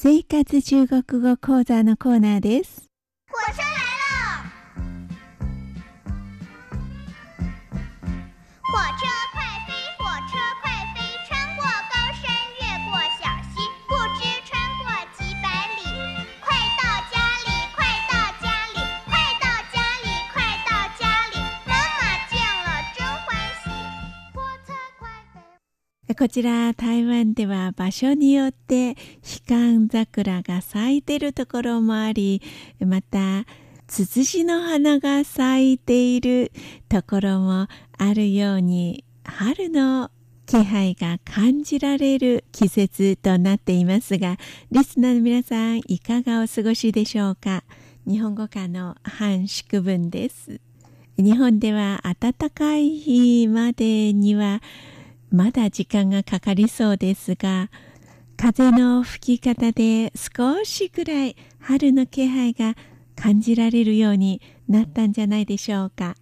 生活中国語講座のコーナーです。こちら台湾では場所によって悲観桜が咲いてるところもありまたツツジの花が咲いているところもあるように春の気配が感じられる季節となっていますがリスナーの皆さんいかがお過ごしでしょうか？日本語科の半宿文です。日本では暖かい日までにはまだ時間がかかりそうですが風の吹き方で少しくらい春の気配が感じられるようになったんじゃないでしょうか。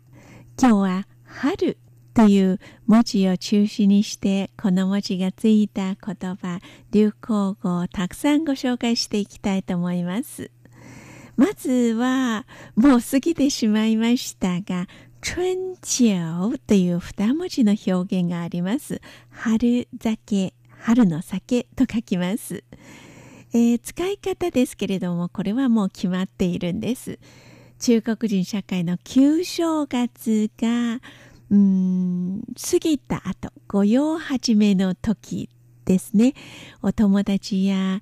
今日は「春」という文字を中心にしてこの文字がついた言葉流行語をたくさんご紹介していきたいと思います。まずはもう過ぎてしまいましたが春秋という二文字の表現があります。春酒、春の酒と書きます、えー使い方ですけれども、これはもう決まっているんです。中国人社会の旧正月が、うーん、過ぎた後、御用始めの時ですね。お友達や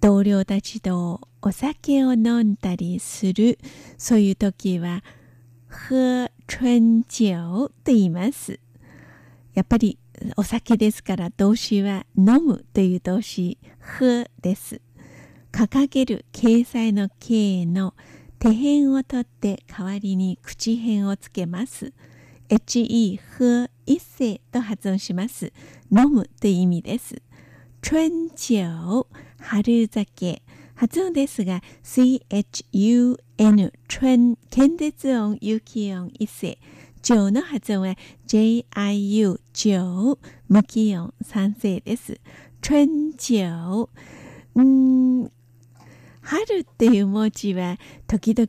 同僚たちとお酒を飲んだりする、そういう時は、喝春酒と言います。やっぱりお酒ですから動詞は飲むという動詞喝です。掲げる掲載の形の手辺を取って代わりに口辺をつけます。he 喝一声と発音します。飲むという意味です。春酒、春酒。発音ですが、chun、春、検絶音、有機音、一声。上の発音は jiu、上、無機音、三声です。春酒。うん、春っていう文字は時々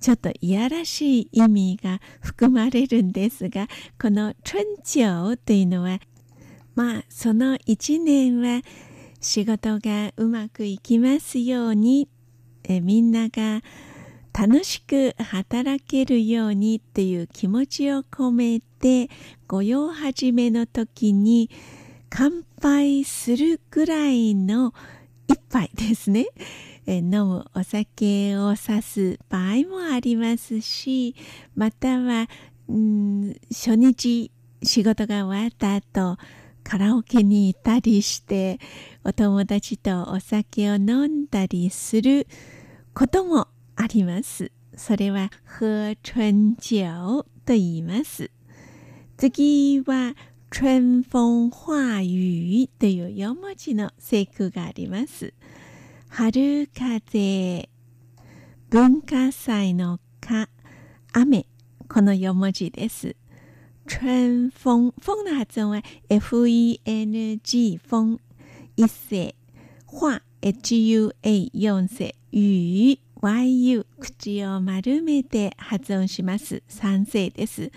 ちょっといやらしい意味が含まれるんですが、この春秋というのは、まあその一年は仕事がうまくいきますように、えみんなが楽しく働けるようにっていう気持ちを込めて、御用始めの時に乾杯するぐらいの一杯ですね。え飲むお酒を指す場合もありますし、または、うん初日仕事が終わった後、カラオケに行ったりして、お友達とお酒を飲んだりすることもあります。それは、喝春酒と言います。次は、春風化雨という4文字の聖句があります。春風、文化祭のか、雨、この4文字です。春風、風の発音は feng、風、一声、化、hua、四声、雨、yu、口を丸めて発音します。三声です。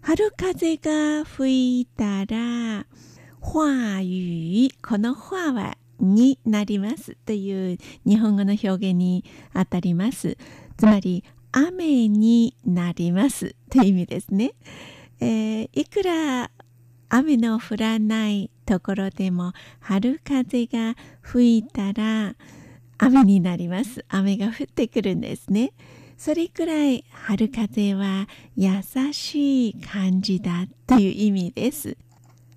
春風が吹いたら、化雨、この化はになりますという日本語の表現にあたります。つまり、雨になりますという意味ですね。えーいくら雨の降らないところでも春風が吹いたら雨になります。雨が降ってくるんですね。それくらい春風は優しい感じだという意味です。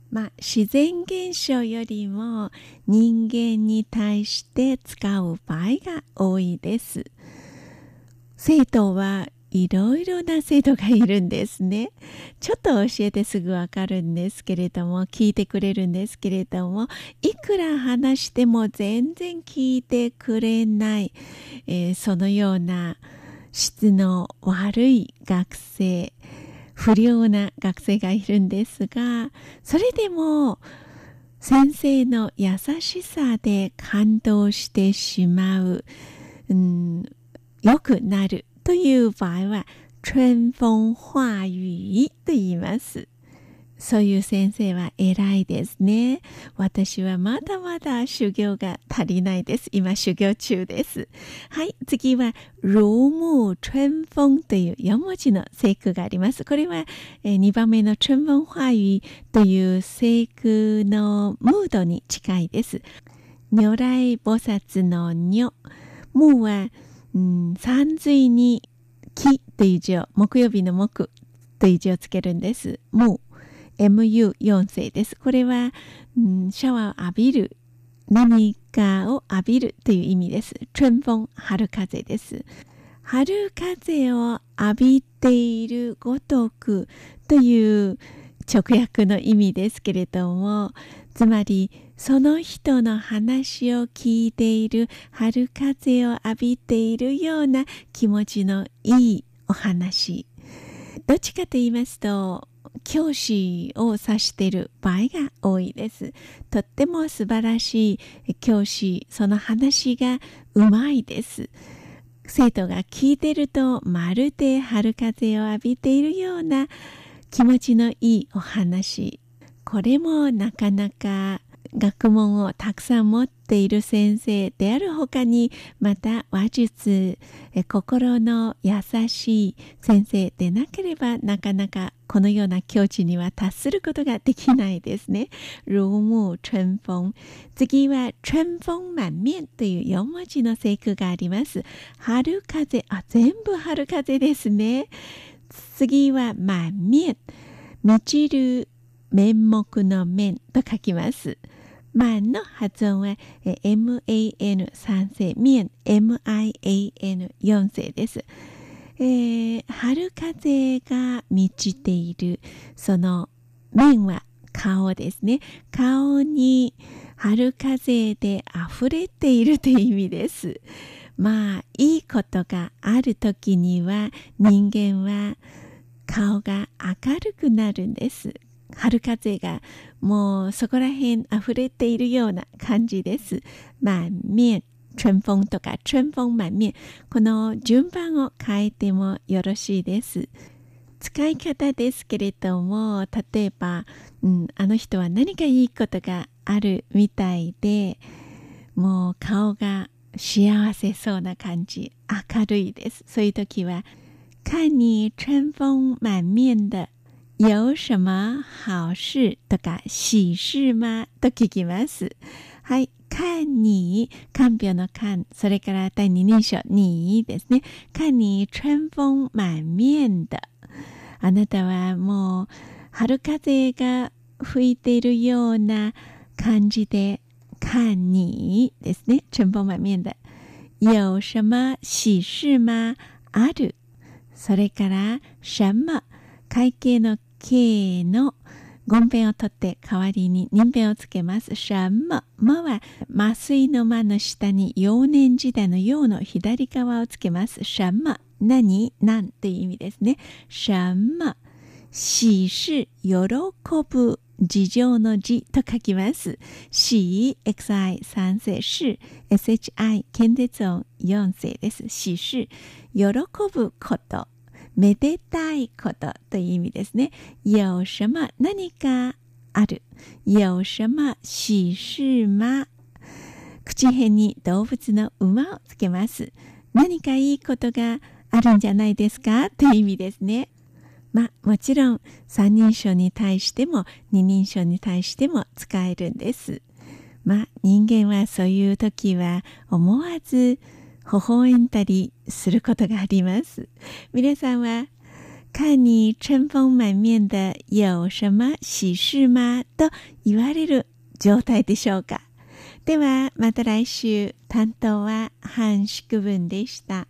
まあ、自然現象よりも人間に対して使う場合が多いです。生徒はいろいろな生徒がいるんですね。ちょっと教えてすぐわかるんですけれども、聞いてくれるんですけれども、いくら話しても全然聞いてくれない、えーそのような質の悪い学生、不良な学生がいるんですが、それでも先生の優しさで感動してしまう、うん、良くなるという場合は、春風化雨と言います。そういう先生は偉いですね。私はまだまだ修行が足りないです。今修行中です。はい、次は、如沐春風という4文字の聖句があります。これは、え2番目の春風化雨という聖句のムードに近いです。如来菩薩の如、無は、うん、山水に木という字を、木曜日の木という字をつけるんです。無。MU4 世です。これは、うん、シャワーを浴びる、何かを浴びるという意味です。春風、春風です。春風を浴びているごとくという直訳の意味ですけれども、つまりその人の話を聞いている春風を浴びているような気持ちのいいお話。どっちかと言いますと、教師を指している場合が多いです。とっても素晴らしい教師、その話がうまいです。生徒が聞いてるとまるで春風を浴びているような気持ちのいいお話。これもなかなか学問をたくさん持っている先生であるほかにまた話術心の優しい先生でなければなかなかこのような境地には達することができないですね。如沐春風。次は春風満面という4文字の聖句があります。春風、あ、全部春風ですね。次は満面。満ちる面目の面と書きます。満の発音は MAN3 世、面 MIAN4 世です。えー、春風が満ちている、その面は顔ですね。顔に春風で溢れているという意味です。まあ、いいことがあるときには人間は顔が明るくなるんです。春風がもうそこら辺溢れているような感じです。満面、春風とか春風満面。この順番を変えてもよろしいです。使い方ですけれども、例えば、うん、あの人は何かいいことがあるみたいで、もう顔が幸せそうな感じ、明るいです。そういう時は、看你春風満面的有什麼好事とか喜事嗎と聞きます。はい。看に、看病の看、それから第二人称にですね。看に春風満面的。あなたはもう春風が吹いているような感じで、看にですね。春風満面的。有什麼喜事嗎ある。それから、什麼会計の形の言辺を取って代わりに人辺をつけます。什麼まは麻酔の間の下に幼年時代の幼の左側をつけます。什麼何？何という意味ですね。什麼喜事？喜ぶ？事情の字と書きます。喜 xi 三世是 shi 検絶音四世です。喜事喜ぶこと。めでたいことという意味ですね。有什麼何かある。有什麼喜事嗎口辺に動物の馬をつけます。何かいいことがあるんじゃないですか？という意味ですね。まあもちろん三人称に対しても二人称に対しても使えるんです。まあ人間はそういう時は思わず微笑んだりすることがあります。皆さんは、看你春風満面的有什麼喜事嗎と言われる状態でしょうかでは、また来週、担当は半宿文でした。